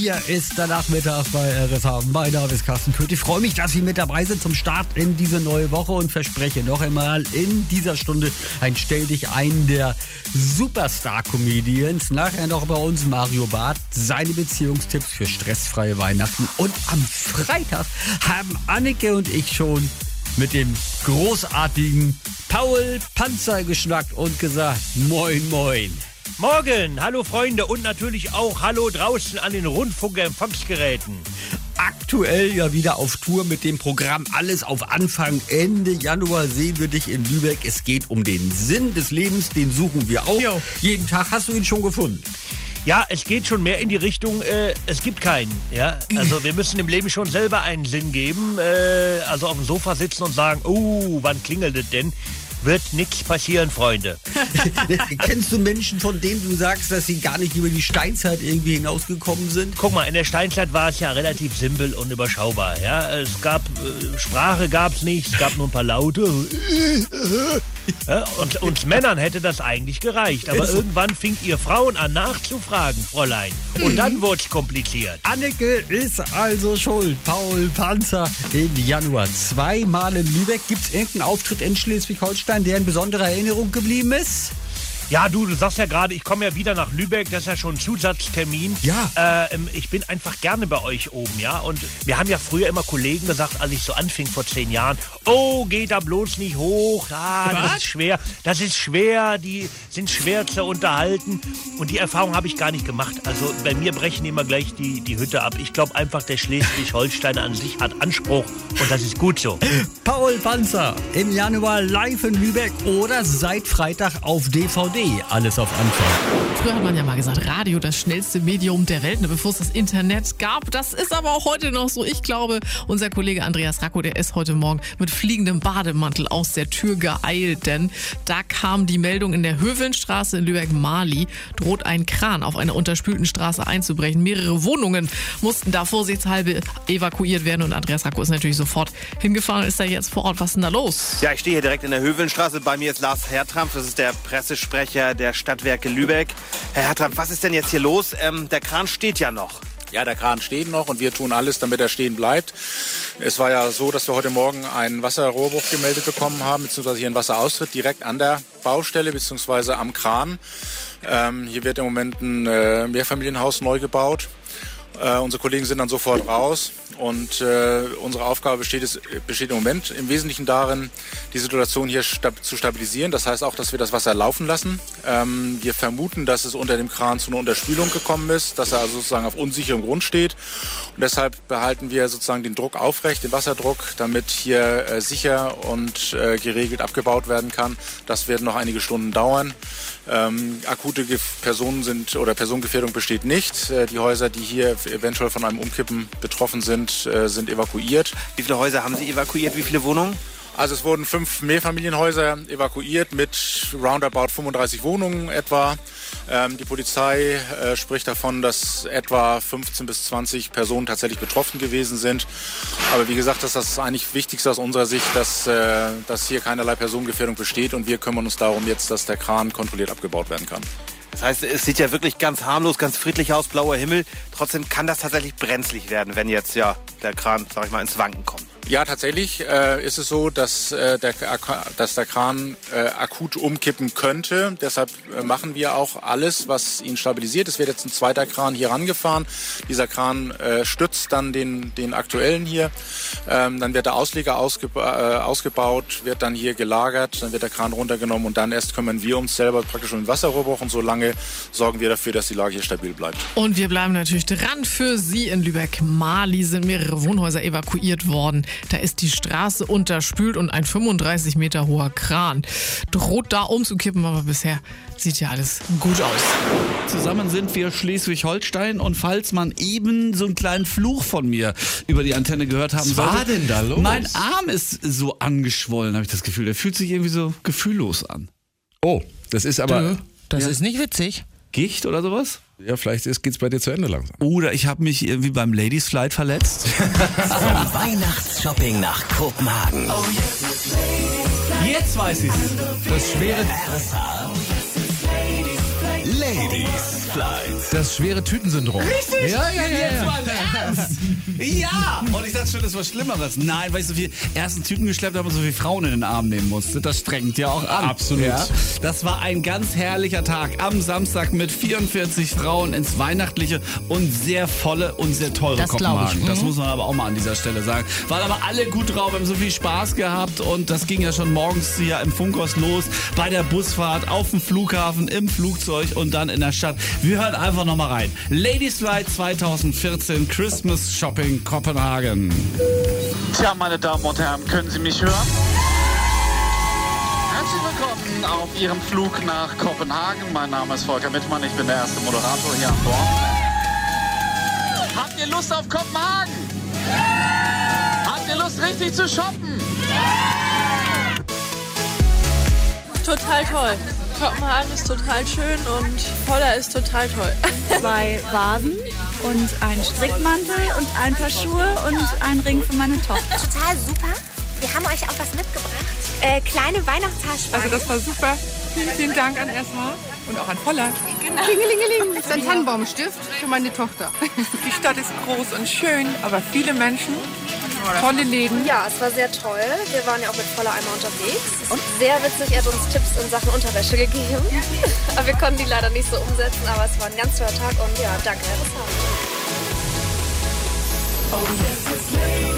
Hier ist der Nachmittag bei RSH. Mein Name ist Carsten Köth. Ich freue mich, dass Sie mit dabei sind zum Start in diese neue Woche und verspreche noch einmal in dieser Stunde ein Stell dich ein der Superstar-Comedians. Nachher noch bei uns Mario Barth, seine Beziehungstipps für stressfreie Weihnachten. Und am Freitag haben Annike und ich schon mit dem großartigen Paul Panzer geschnackt und gesagt, moin, moin. Morgen, hallo Freunde und natürlich auch hallo draußen an den Rundfunkempfangsgeräten. Aktuell ja wieder auf Tour mit dem Programm Alles auf Anfang. Ende Januar sehen wir dich in Lübeck. Es geht um den Sinn des Lebens, den suchen wir auch. Jo. Jeden Tag hast du ihn schon gefunden. Ja, es geht schon mehr in die Richtung, äh, es gibt keinen. Ja? Also wir müssen im Leben schon selber einen Sinn geben. Äh, also auf dem Sofa sitzen und sagen, oh, wann klingelt es denn? Wird nichts passieren, Freunde. Kennst du Menschen, von denen du sagst, dass sie gar nicht über die Steinzeit irgendwie hinausgekommen sind? Guck mal, in der Steinzeit war es ja relativ simpel und überschaubar. Ja? Es gab, äh, Sprache gab es nicht, es gab nur ein paar Laute. Ja, und uns Männern hätte das eigentlich gereicht. Aber irgendwann fingt ihr Frauen an nachzufragen, Fräulein. Und dann wurde es kompliziert. Anneke ist also schuld. Paul Panzer im Januar zweimal in Lübeck. Gibt es irgendeinen Auftritt in Schleswig-Holstein, der in besonderer Erinnerung geblieben ist? Ja, du, du sagst ja gerade, ich komme ja wieder nach Lübeck, das ist ja schon ein Zusatztermin. Ja. Äh, ähm, ich bin einfach gerne bei euch oben, ja. Und wir haben ja früher immer Kollegen gesagt, als ich so anfing vor zehn Jahren, oh, geht da bloß nicht hoch, ah, das ist schwer, das ist schwer, die sind schwer zu unterhalten. Und die Erfahrung habe ich gar nicht gemacht. Also bei mir brechen immer gleich die, die Hütte ab. Ich glaube einfach, der Schleswig-Holsteiner an sich hat Anspruch und das ist gut so. Paul Panzer im Januar live in Lübeck oder seit Freitag auf DVD. Alles auf Anfang. Früher hat man ja mal gesagt, Radio das schnellste Medium der Welt, bevor es das Internet gab. Das ist aber auch heute noch so. Ich glaube, unser Kollege Andreas Racco, der ist heute Morgen mit fliegendem Bademantel aus der Tür geeilt, denn da kam die Meldung in der Hövelnstraße in Lübeck-Mali, droht ein Kran auf einer unterspülten Straße einzubrechen. Mehrere Wohnungen mussten da vorsichtshalber evakuiert werden und Andreas Racco ist natürlich sofort hingefahren und ist da jetzt vor Ort. Was ist denn da los? Ja, ich stehe hier direkt in der Hövelnstraße. Bei mir ist Lars Hertrampf, das ist der Pressesprecher der Stadtwerke Lübeck. Herr Hertrampf, was ist denn jetzt hier los? Ähm, der Kran steht ja noch. Ja, der Kran steht noch und wir tun alles, damit er stehen bleibt. Es war ja so, dass wir heute Morgen einen Wasserrohrbruch gemeldet bekommen haben, beziehungsweise hier einen Wasseraustritt direkt an der Baustelle, beziehungsweise am Kran. Ähm, hier wird im Moment ein äh, Mehrfamilienhaus neu gebaut. Äh, unsere Kollegen sind dann sofort raus und äh, unsere Aufgabe besteht, es, besteht im Moment im Wesentlichen darin, die Situation hier stab zu stabilisieren. Das heißt auch, dass wir das Wasser laufen lassen. Ähm, wir vermuten, dass es unter dem Kran zu einer Unterspülung gekommen ist, dass er also sozusagen auf unsicherem Grund steht. Und deshalb behalten wir sozusagen den Druck aufrecht, den Wasserdruck, damit hier äh, sicher und äh, geregelt abgebaut werden kann. Das wird noch einige Stunden dauern. Ähm, akute Ge Personen sind oder Personengefährdung besteht nicht. Äh, die Häuser, die hier eventuell von einem Umkippen betroffen sind, äh, sind evakuiert. Wie viele Häuser haben Sie evakuiert? Wie viele Wohnungen? Also es wurden fünf Mehrfamilienhäuser evakuiert mit roundabout 35 Wohnungen etwa. Ähm, die Polizei äh, spricht davon, dass etwa 15 bis 20 Personen tatsächlich betroffen gewesen sind. Aber wie gesagt, das ist das eigentlich Wichtigste aus unserer Sicht, dass, äh, dass hier keinerlei Personengefährdung besteht und wir kümmern uns darum jetzt, dass der Kran kontrolliert abgebaut werden kann. Das heißt, es sieht ja wirklich ganz harmlos, ganz friedlich aus, blauer Himmel. Trotzdem kann das tatsächlich brenzlig werden, wenn jetzt ja der Kran, sag ich mal, ins Wanken kommt. Ja, tatsächlich äh, ist es so, dass, äh, der, dass der Kran äh, akut umkippen könnte. Deshalb äh, machen wir auch alles, was ihn stabilisiert. Es wird jetzt ein zweiter Kran hier rangefahren. Dieser Kran äh, stützt dann den, den aktuellen hier. Ähm, dann wird der Ausleger ausgeba äh, ausgebaut, wird dann hier gelagert, dann wird der Kran runtergenommen und dann erst kümmern wir uns selber praktisch um den Wasserrohrbruch und solange sorgen wir dafür, dass die Lage hier stabil bleibt. Und wir bleiben natürlich dran für Sie in Lübeck-Mali sind mehrere Wohnhäuser evakuiert worden. Da ist die Straße unterspült und ein 35 Meter hoher Kran droht da umzukippen, aber bisher sieht ja alles gut aus. Zusammen sind wir Schleswig-Holstein und falls man eben so einen kleinen Fluch von mir über die Antenne gehört haben Was war sollte, denn da los? Mein Arm ist so angeschwollen, habe ich das Gefühl. Der fühlt sich irgendwie so gefühllos an. Oh, das ist aber. Das ist nicht witzig. Gicht oder sowas? Ja, vielleicht ist, geht's bei dir zu Ende langsam. Oder ich habe mich irgendwie beim Ladies Flight verletzt. Vom Weihnachtsshopping nach Kopenhagen. Jetzt weiß ich's. Das schwere. Ladies Flight. Das schwere Tütensyndrom. Richtig. Ja, ja, ja. Jetzt ja. mal Ernst. Ja. Und ich dachte schon, das war Schlimmeres. Nein, weil ich so viel ersten Tüten geschleppt habe und so viele Frauen in den Arm nehmen musste. Das strengt ja auch an. Absolut. Ja. Das war ein ganz herrlicher Tag am Samstag mit 44 Frauen ins weihnachtliche und sehr volle und sehr teure Das glaub ich. Kopenhagen. Das muss man aber auch mal an dieser Stelle sagen. Waren aber alle gut drauf, haben so viel Spaß gehabt und das ging ja schon morgens hier im Funkhaus los, bei der Busfahrt, auf dem Flughafen, im Flugzeug und dann in der Stadt. Wir hören einfach noch mal rein. Ladies Flight 2014 Christmas Shopping Kopenhagen. Tja, meine Damen und Herren, können Sie mich hören? Herzlich willkommen auf Ihrem Flug nach Kopenhagen. Mein Name ist Volker Mittmann, ich bin der erste Moderator hier an Bord. Habt ihr Lust auf Kopenhagen? Habt ihr Lust richtig zu shoppen? Total toll. Kopenhagen ist total schön und Poller ist total toll. zwei Vasen und einen Strickmantel und ein paar Schuhe und einen Ring für meine Tochter. Total super. Wir haben euch auch was mitgebracht. Äh, kleine Weihnachtstaschen. Also das war super. Vielen, vielen Dank an SH und auch an Poller. Genau. Klingelingeling. Das ist ein Tannenbaumstift für meine Tochter. Die Stadt ist groß und schön, aber viele Menschen, tolle Läden. Ja, es war sehr toll. Wir waren ja auch mit voller Eimer unterwegs. Und sehr witzig, er hat uns Tipps in Sachen Unterwäsche gegeben. aber wir konnten die leider nicht so umsetzen, aber es war ein ganz toller Tag und ja, danke, Herr Der RSH Ladies